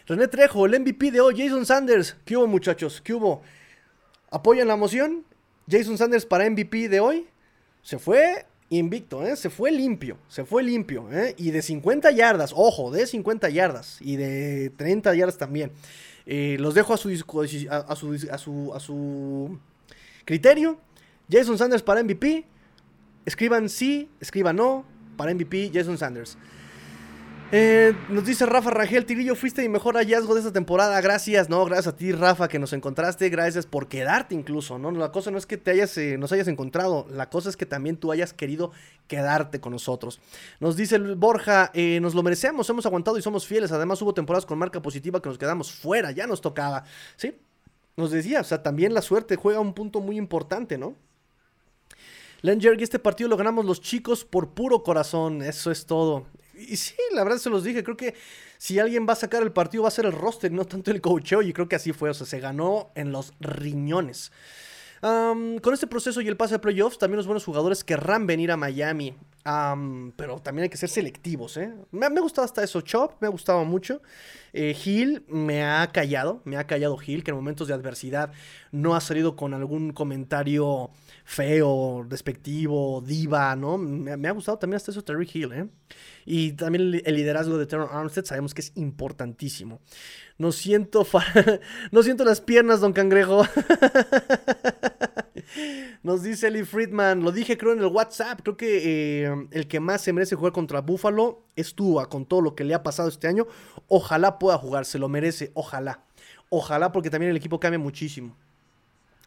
René Trejo, el MVP de hoy, Jason Sanders. ¿Qué hubo, muchachos? ¿Qué hubo? ¿Apoyan la moción? Jason Sanders para MVP de hoy. Se fue invicto, ¿eh? Se fue limpio, se fue limpio, ¿eh? Y de 50 yardas, ojo, de 50 yardas y de 30 yardas también. Eh, los dejo a su, a, su, criterio. Jason Sanders para MVP. Escriban sí, escriban no. Para MVP, Jason Sanders. Eh, nos dice Rafa Rangel, Tigrillo, fuiste mi mejor hallazgo de esta temporada. Gracias, no, gracias a ti, Rafa, que nos encontraste. Gracias por quedarte incluso, ¿no? La cosa no es que te hayas, eh, nos hayas encontrado, la cosa es que también tú hayas querido quedarte con nosotros. Nos dice Borja, eh, nos lo merecemos, hemos aguantado y somos fieles. Además, hubo temporadas con marca positiva que nos quedamos fuera, ya nos tocaba, ¿sí? Nos decía, o sea, también la suerte juega un punto muy importante, ¿no? Len y este partido lo ganamos los chicos por puro corazón, eso es todo. Y sí, la verdad se los dije, creo que si alguien va a sacar el partido va a ser el roster, no tanto el coacheo, y creo que así fue, o sea, se ganó en los riñones. con este proceso y el pase de playoffs, también los buenos jugadores querrán venir a Miami pero también hay que ser selectivos, ¿eh? Me, ha gustado hasta eso. Chop me ha gustado mucho. Eh, Hill me ha callado, me ha callado Hill, que en momentos de adversidad no ha salido con algún comentario feo, despectivo, diva, ¿no? Me, ha gustado también hasta eso Terry Hill, ¿eh? Y también el, liderazgo de Terry Armstead sabemos que es importantísimo. No siento, no siento las piernas, don Cangrejo. Nos dice Lee Friedman, lo dije creo en el WhatsApp, creo que eh, el que más se merece jugar contra Buffalo es Tua, con todo lo que le ha pasado este año. Ojalá pueda jugar, se lo merece, ojalá. Ojalá porque también el equipo cambia muchísimo.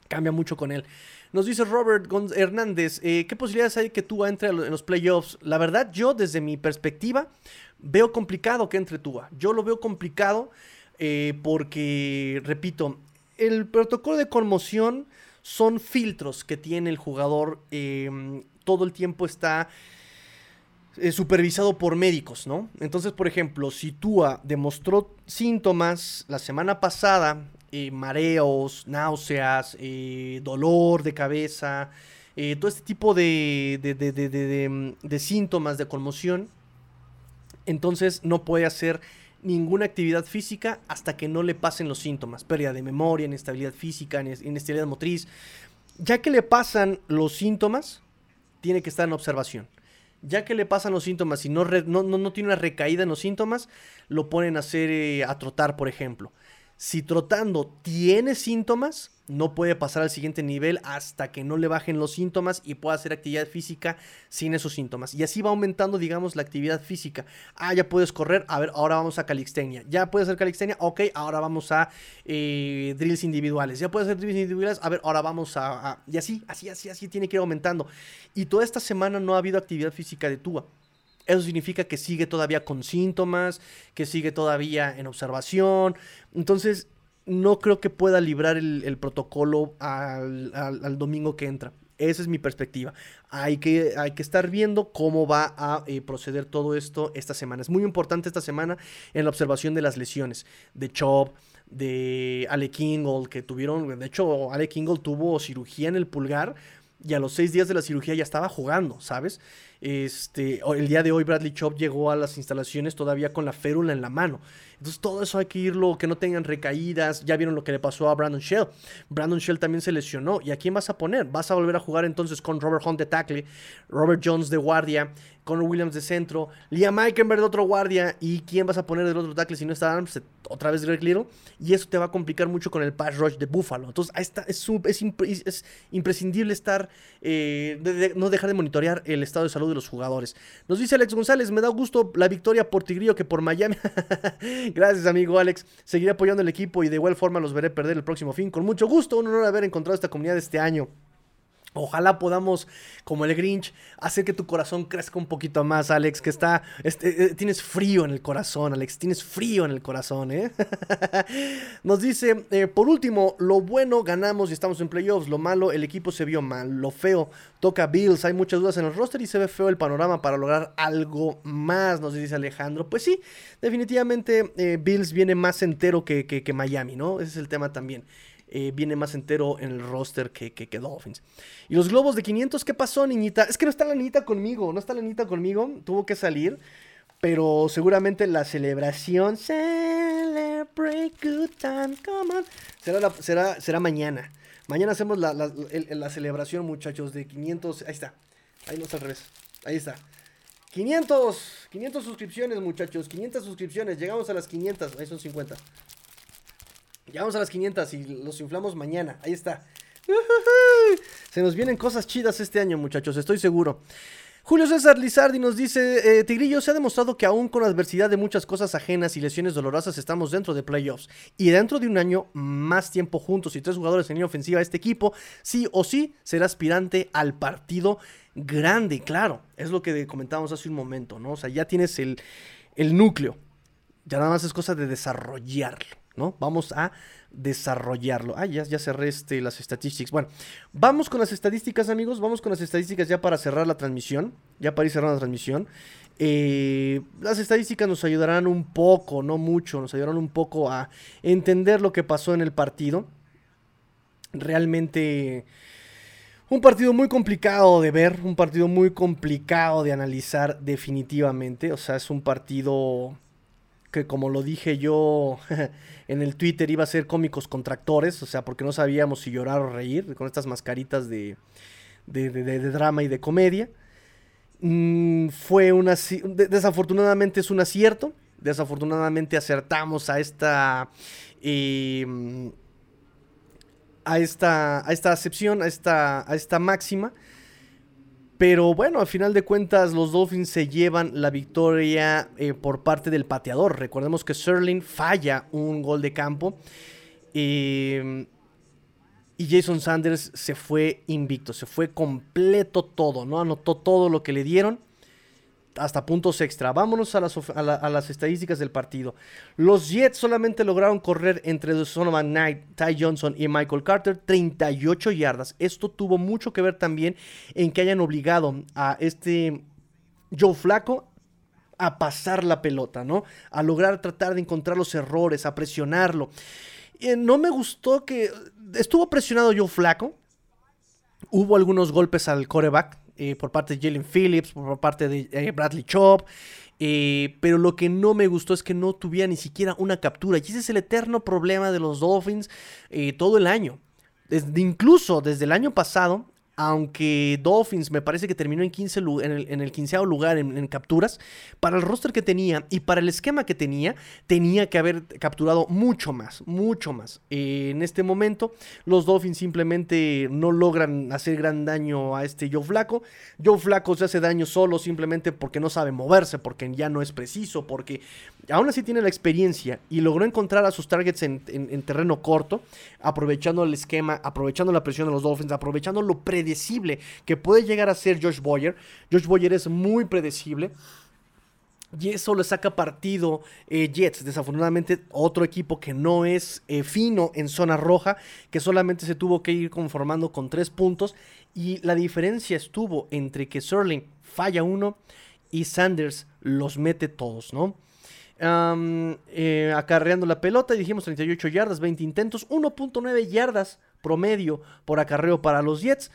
Cambia mucho con él. Nos dice Robert Hernández, eh, ¿qué posibilidades hay que Tua entre en los playoffs? La verdad, yo desde mi perspectiva veo complicado que entre Tua. Yo lo veo complicado eh, porque, repito, el protocolo de conmoción son filtros que tiene el jugador. Em, todo el tiempo está eh, supervisado por médicos, ¿no? Entonces, por ejemplo, si Tua demostró síntomas la semana pasada, mareos, náuseas, dolor de cabeza, todo este tipo de, de síntomas de conmoción, entonces no puede hacer ninguna actividad física hasta que no le pasen los síntomas, pérdida de memoria, inestabilidad física, inestabilidad motriz. Ya que le pasan los síntomas, tiene que estar en observación. Ya que le pasan los síntomas y no, no, tiene una recaída en los síntomas, lo ponen a hacer eh, a trotar, por ejemplo. Si trotando tiene síntomas, no puede pasar al siguiente nivel hasta que no le bajen los síntomas y pueda hacer actividad física sin esos síntomas. Y así va aumentando, digamos, la actividad física. Ah, ya puedes correr, a ver, ahora vamos a calixtenia. Ya puedes hacer calixtenia, ok, ahora vamos a eh, drills individuales. Ya puedes hacer drills individuales, a ver, ahora vamos a, Y así, así, así, así tiene que ir aumentando. Y toda esta semana no ha habido actividad física de Tua. Eso significa que sigue todavía con síntomas, que sigue todavía en observación. Entonces, no creo que pueda librar el, protocolo al, domingo que entra. Esa es mi perspectiva. Hay que, hay que estar viendo cómo va a eh, proceder todo esto esta semana. Es muy importante esta semana en la observación de las lesiones de Chop, de Ale Kingle, que tuvieron, de hecho, Ale Kingle tuvo cirugía en el pulgar y a los seis días de la cirugía ya estaba jugando, ¿sabes? Este, el día de hoy Bradley Chop llegó a las instalaciones todavía con la férula en la mano. Entonces todo eso hay que irlo, que no tengan recaídas. Ya vieron lo que le pasó a Brandon Shell. Brandon Shell también se lesionó. ¿Y a quién vas a poner? Vas a volver a jugar entonces con Robert Hunt de tackle, Robert Jones de guardia, Connor Williams de centro, Liam Eikenberg de otro guardia. ¿Y quién vas a poner del otro tackle si no está Arms? Otra vez Greg Little. Y eso te va a complicar mucho con el pass rush de Buffalo. Entonces es, es, imprescindible estar, eh, no dejar de monitorear el estado de salud de los jugadores. Nos dice Alex González, me da gusto la victoria por Tigrillo que por Miami. Gracias, amigo Alex. Seguiré apoyando el equipo y de igual forma los veré perder el próximo fin. Con mucho gusto, un honor haber encontrado esta comunidad este año. Ojalá podamos, como el Grinch, hacer que tu corazón crezca un poquito más, Alex, que está, este, eh, tienes frío en el corazón, Alex, tienes frío en el corazón, ¿eh? Nos dice, eh, por último, lo bueno ganamos y estamos en playoffs, lo malo, el equipo se vio mal, lo feo, toca Bills, hay muchas dudas en el roster y se ve feo el panorama para lograr algo más, nos dice Alejandro. Pues sí, definitivamente eh, Bills viene más entero que, que Miami, ¿no? Ese es el tema también. Eh, viene más entero en el roster que, que, Dolphins. Y los globos de 500, ¿qué pasó, niñita? Es que no está la niñita conmigo, no está la niñita conmigo, tuvo que salir. Pero seguramente la celebración. Celebrate come on. Será, será, será mañana. Mañana hacemos la, la, celebración, muchachos, de 500. Ahí está. Ahí no está al revés. Ahí está. 500. 500 suscripciones, muchachos. 500 suscripciones. Llegamos a las 500. Ahí son 50. Llegamos a las 500 y los inflamos mañana. Ahí está. Se nos vienen cosas chidas este año, muchachos, estoy seguro. Julio César Lizardi nos dice, eh, Tigrillo, se ha demostrado que aún con adversidad de muchas cosas ajenas y lesiones dolorosas estamos dentro de playoffs. Y dentro de un año, más tiempo juntos y tres jugadores en línea ofensiva, este equipo sí o sí será aspirante al partido grande, claro. Es lo que comentábamos hace un momento, ¿no? O sea, ya tienes el, el núcleo. Ya nada más es cosa de desarrollarlo ¿no? Vamos a desarrollarlo. Ah, ya, ya cerré este, las estadísticas. Bueno, vamos con las estadísticas, amigos. Vamos con las estadísticas ya para cerrar la transmisión. Ya para ir cerrando la transmisión. Eh, las estadísticas nos ayudarán un poco, no mucho, nos ayudarán un poco a entender lo que pasó en el partido. Realmente un partido muy complicado de ver, un partido muy complicado de analizar definitivamente. O sea, es un partido que como lo dije yo en el Twitter iba a ser cómicos contractores, o sea, porque no sabíamos si llorar o reír con estas mascaritas de, de, drama y de comedia. Mm, fue una... Desafortunadamente es un acierto, desafortunadamente acertamos a esta... Eh, a esta, a esta acepción, a esta, a esta máxima. Pero bueno, al final de cuentas los Dolphins se llevan la victoria eh, por parte del pateador. Recordemos que Sterling falla un gol de campo. y Jason Sanders se fue invicto, se fue completo todo, ¿no? Anotó todo lo que le dieron hasta puntos extra. Vámonos a las, estadísticas del partido. Los Jets solamente lograron correr entre Donovan Knight, Ty Johnson y Michael Carter 38 yardas. Esto tuvo mucho que ver también en que hayan obligado a este Joe Flaco a pasar la pelota, ¿no? A lograr tratar de encontrar los errores, a presionarlo. Eh, no me gustó que estuvo presionado Joe Flaco. Hubo algunos golpes al coreback, eh, por parte de Jalen Phillips, por parte de eh, Bradley Chop. Eh, pero lo que no me gustó es que no tuviera ni siquiera una captura. Y ese es el eterno problema de los Dolphins todo el año. Desde, incluso desde el año pasado aunque Dolphins me parece que terminó en, 15 en, el, en lugar en, capturas, para el roster que tenía y para el esquema que tenía, tenía que haber capturado mucho más, mucho más. en este momento, los Dolphins simplemente no logran hacer gran daño a este Joe Flaco. Joe Flaco se hace daño solo simplemente porque no sabe moverse, porque ya no es preciso, porque aún así tiene la experiencia y logró encontrar a sus targets en, terreno corto, aprovechando el esquema, aprovechando la presión de los Dolphins, aprovechando lo predecible que puede llegar a ser Josh Boyer. Josh Boyer es muy predecible. Y eso le saca partido eh, Jets. Desafortunadamente, otro equipo que no es eh, fino en zona roja, que solamente se tuvo que ir conformando con tres puntos. Y la diferencia estuvo entre que Sterling falla uno y Sanders los mete todos, ¿no? Eh, acarreando la pelota, dijimos 38 yardas, 20 intentos, 1.9 yardas promedio por acarreo para los Jets.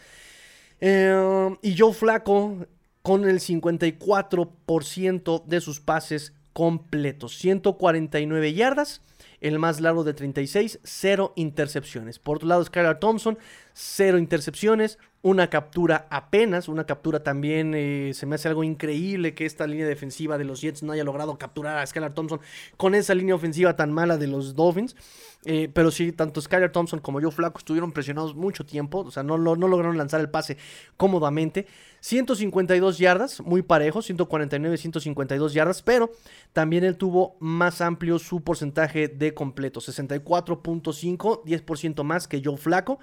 Em, y Joe Flaco con el 54% de sus pases completos, 149 yardas el más largo de 36, cero intercepciones. Por otro lado, Skylar Thompson, cero intercepciones, una captura apenas, una captura también eh, se me hace algo increíble que esta línea defensiva de los Jets no haya logrado capturar a Skylar Thompson con esa línea ofensiva tan mala de los Dolphins. Eh, pero sí, tanto Skylar Thompson como yo Flaco estuvieron presionados mucho tiempo, o sea, no, no, no lograron lanzar el pase cómodamente. 152 yardas, muy parejo, 149, 152 yardas, pero también él tuvo más amplio su porcentaje de completo, 64.5, 10% más que Joe Flaco.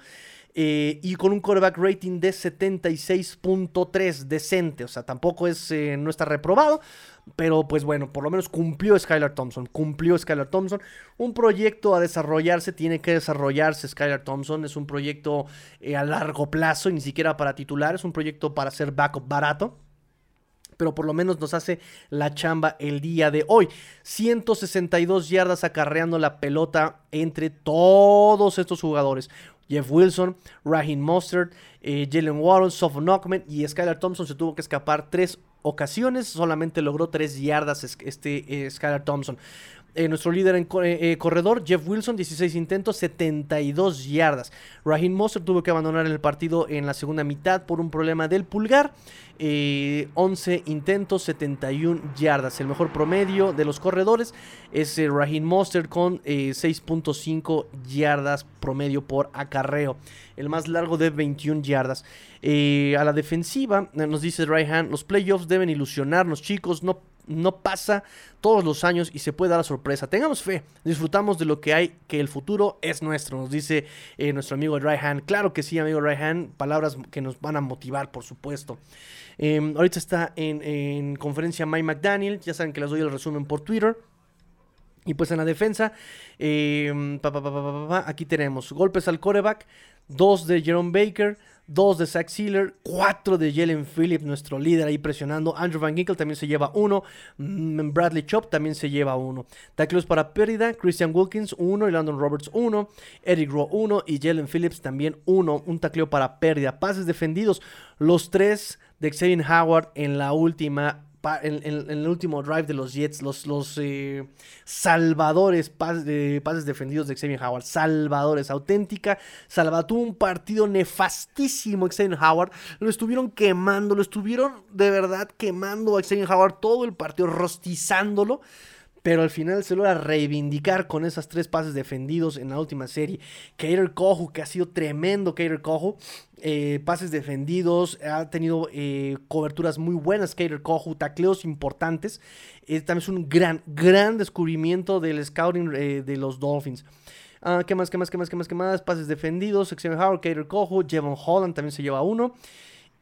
Eh, y con un quarterback rating de 76.3, decente, o sea, tampoco es, eh, no está reprobado, pero pues bueno, por lo menos cumplió Skylar Thompson, cumplió Skylar Thompson. Un proyecto a desarrollarse, tiene que desarrollarse Skylar Thompson, es un proyecto eh, a largo plazo, ni siquiera para titular, es un proyecto para hacer backup barato pero por lo menos nos hace la chamba el día de hoy. 162 yardas acarreando la pelota entre todos estos jugadores. Jeff Wilson, Raheem Mostert, eh, Jalen Warren, Sofon Knockman y Skylar Thompson se tuvo que escapar tres ocasiones, solamente logró tres yardas este eh, Skylar Thompson. Eh, nuestro líder en eh, corredor, Jeff Wilson, 16 intentos, 72 yardas. Raheem Mostert tuvo que abandonar el partido en la segunda mitad por un problema del pulgar. 11 intentos, 71 yardas. El mejor promedio de los corredores es Raheem Mostert con 6.5 yardas promedio por acarreo. El más largo de 21 yardas. a la defensiva, nos dice Ryan, los playoffs deben ilusionarnos, chicos. No no pasa todos los años y se puede dar la sorpresa. Tengamos fe, disfrutamos de lo que hay, que el futuro es nuestro, nos dice eh, nuestro amigo Ryan. Claro que sí, amigo Ryan, palabras que nos van a motivar, por supuesto. Em, ahorita está en, conferencia Mike McDaniel, ya saben que les doy el resumen por Twitter. Y pues en la defensa, em, aquí tenemos golpes al coreback, dos de Jerome Baker, dos de Zach Sealer, cuatro de Jalen Phillips, nuestro líder ahí presionando. Andrew Van Ginkel también se lleva uno. Mm, Bradley Chop también se lleva uno. Tackles para pérdida, Christian Wilkins uno y Landon Roberts uno. Eric Rowe uno y Jalen Phillips también uno. Un tacleo para pérdida. Pases defendidos, los tres de Xavier Howard en la última en, el último drive de los Jets, los, los eh, salvadores, pases defendidos de Xavier Howard, salvadores, auténtica, salvató un partido nefastísimo Xavier Howard, lo estuvieron quemando, lo estuvieron de verdad quemando a Xavier Howard todo el partido, rostizándolo pero al final se logra reivindicar con esas tres pases defendidos en la última serie. Kater Kohu, que ha sido tremendo Kater Kohu, eh, pases defendidos, ha tenido eh, coberturas muy buenas Kater Kohu, tacleos importantes. también es un gran, gran descubrimiento del scouting eh, de los Dolphins. Ah, ¿Qué más, qué más, qué más, qué más, qué más? Pases defendidos, Sección Howard, Kater Kohu, Jevon Holland también se lleva uno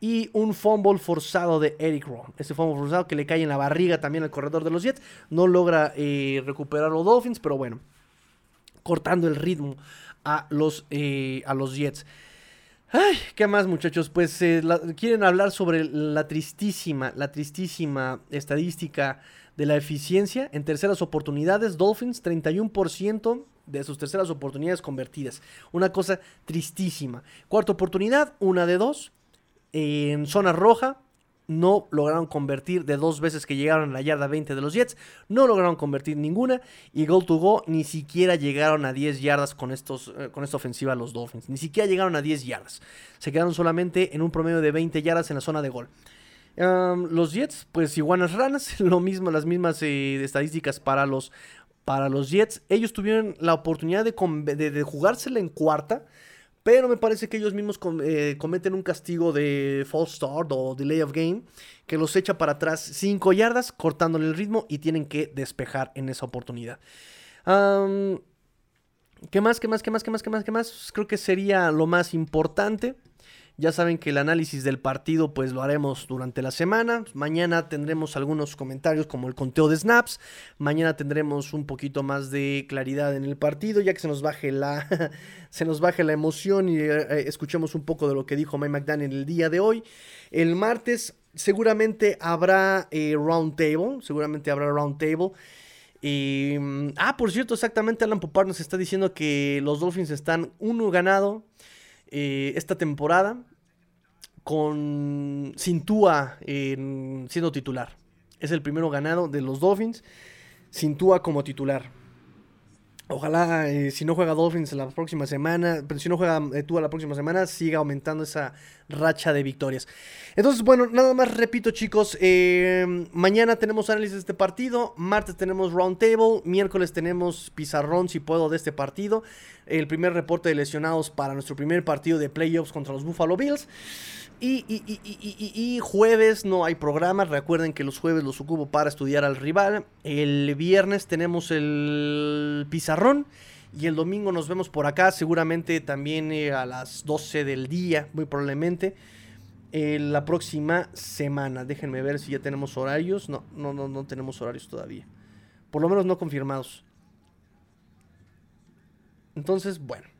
y un fumble forzado de Eric Rowe. Ese fumble forzado que le cae en la barriga también al corredor de los Jets. No logra eh, recuperar los Dolphins, pero bueno, cortando el ritmo a los, eh, a los Jets. Ay, ¿qué más muchachos? Pues eh, quieren hablar sobre la tristísima, la tristísima estadística de la eficiencia en terceras oportunidades. Dolphins, 31% de sus terceras oportunidades convertidas. Una cosa tristísima. Cuarta oportunidad, una de dos. En zona roja. No lograron convertir de dos veces que llegaron a la yarda 20 de los Jets, no lograron convertir ninguna. Y goal to go ni siquiera llegaron a 10 yardas con, estos, eh, con esta ofensiva los Dolphins, ni siquiera llegaron a 10 yardas, se quedaron solamente en un promedio de 20 yardas en la zona de gol. los Jets, pues iguanas ranas, lo mismo, las mismas eh, estadísticas para los, para los Jets. Ellos tuvieron la oportunidad de, de, de jugársela en cuarta, pero me parece que ellos mismos eh, cometen un castigo de false start o delay of game que los echa para atrás 5 yardas, cortándole el ritmo y tienen que despejar en esa oportunidad. ¿Qué más? ¿Qué más? ¿Qué más? ¿Qué más? ¿Qué más? ¿Qué más? Creo que sería lo más importante. Ya saben que el análisis del partido pues lo haremos durante la semana. Mañana tendremos algunos comentarios como el conteo de snaps. Mañana tendremos un poquito más de claridad en el partido ya que se nos baje la, se nos baje la emoción y eh, eh, escuchemos un poco de lo que dijo Mike McDaniel el día de hoy. El martes seguramente habrá eh, round table, seguramente habrá round table. Mm, ah, por cierto, exactamente Alan Popar nos está diciendo que los Dolphins están uno ganado esta temporada con Sintúa siendo titular. Es el primero ganado de los Dolphins. Sintúa como titular. Ojalá, eh, si no juega Dolphins la próxima semana, pero si no juega eh, la próxima semana, siga aumentando esa racha de victorias. Entonces, bueno, nada más repito, chicos. Eh, mañana tenemos análisis de este partido. Martes tenemos roundtable. Miércoles tenemos pizarrón, si puedo, de este partido. El primer reporte de lesionados para nuestro primer partido de playoffs contra los Buffalo Bills. Y, jueves no hay programa. Recuerden que los jueves los ocupo para estudiar al rival. El viernes tenemos el pizarrón. Y el domingo nos vemos por acá. Seguramente también eh, a las 12 del día, muy probablemente. Eh, la próxima semana. Déjenme ver si ya tenemos horarios. No, no, no, no tenemos horarios todavía. Por lo menos no confirmados. Entonces, bueno.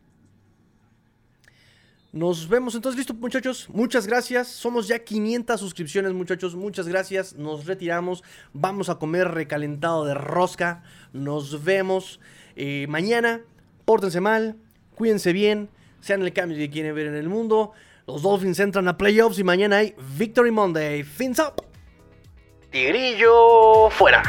Nos vemos. Entonces, listo muchachos, muchas gracias, somos ya 500 suscripciones muchachos, muchas gracias, nos retiramos, vamos a comer recalentado de rosca, nos vemos eh, mañana, pórtense mal, cuídense bien, sean el cambio que quieren ver en el mundo, los Dolphins entran a playoffs y mañana hay Victory Monday, fins up, Tigrillo fuera.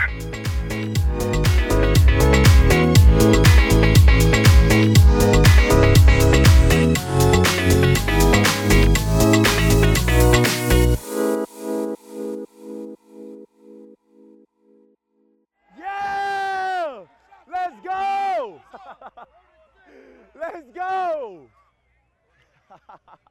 Let's go!